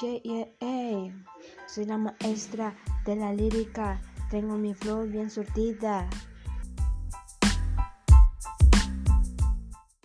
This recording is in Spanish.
Yeah, Soy la maestra de la lírica. Tengo mi flow bien surtida.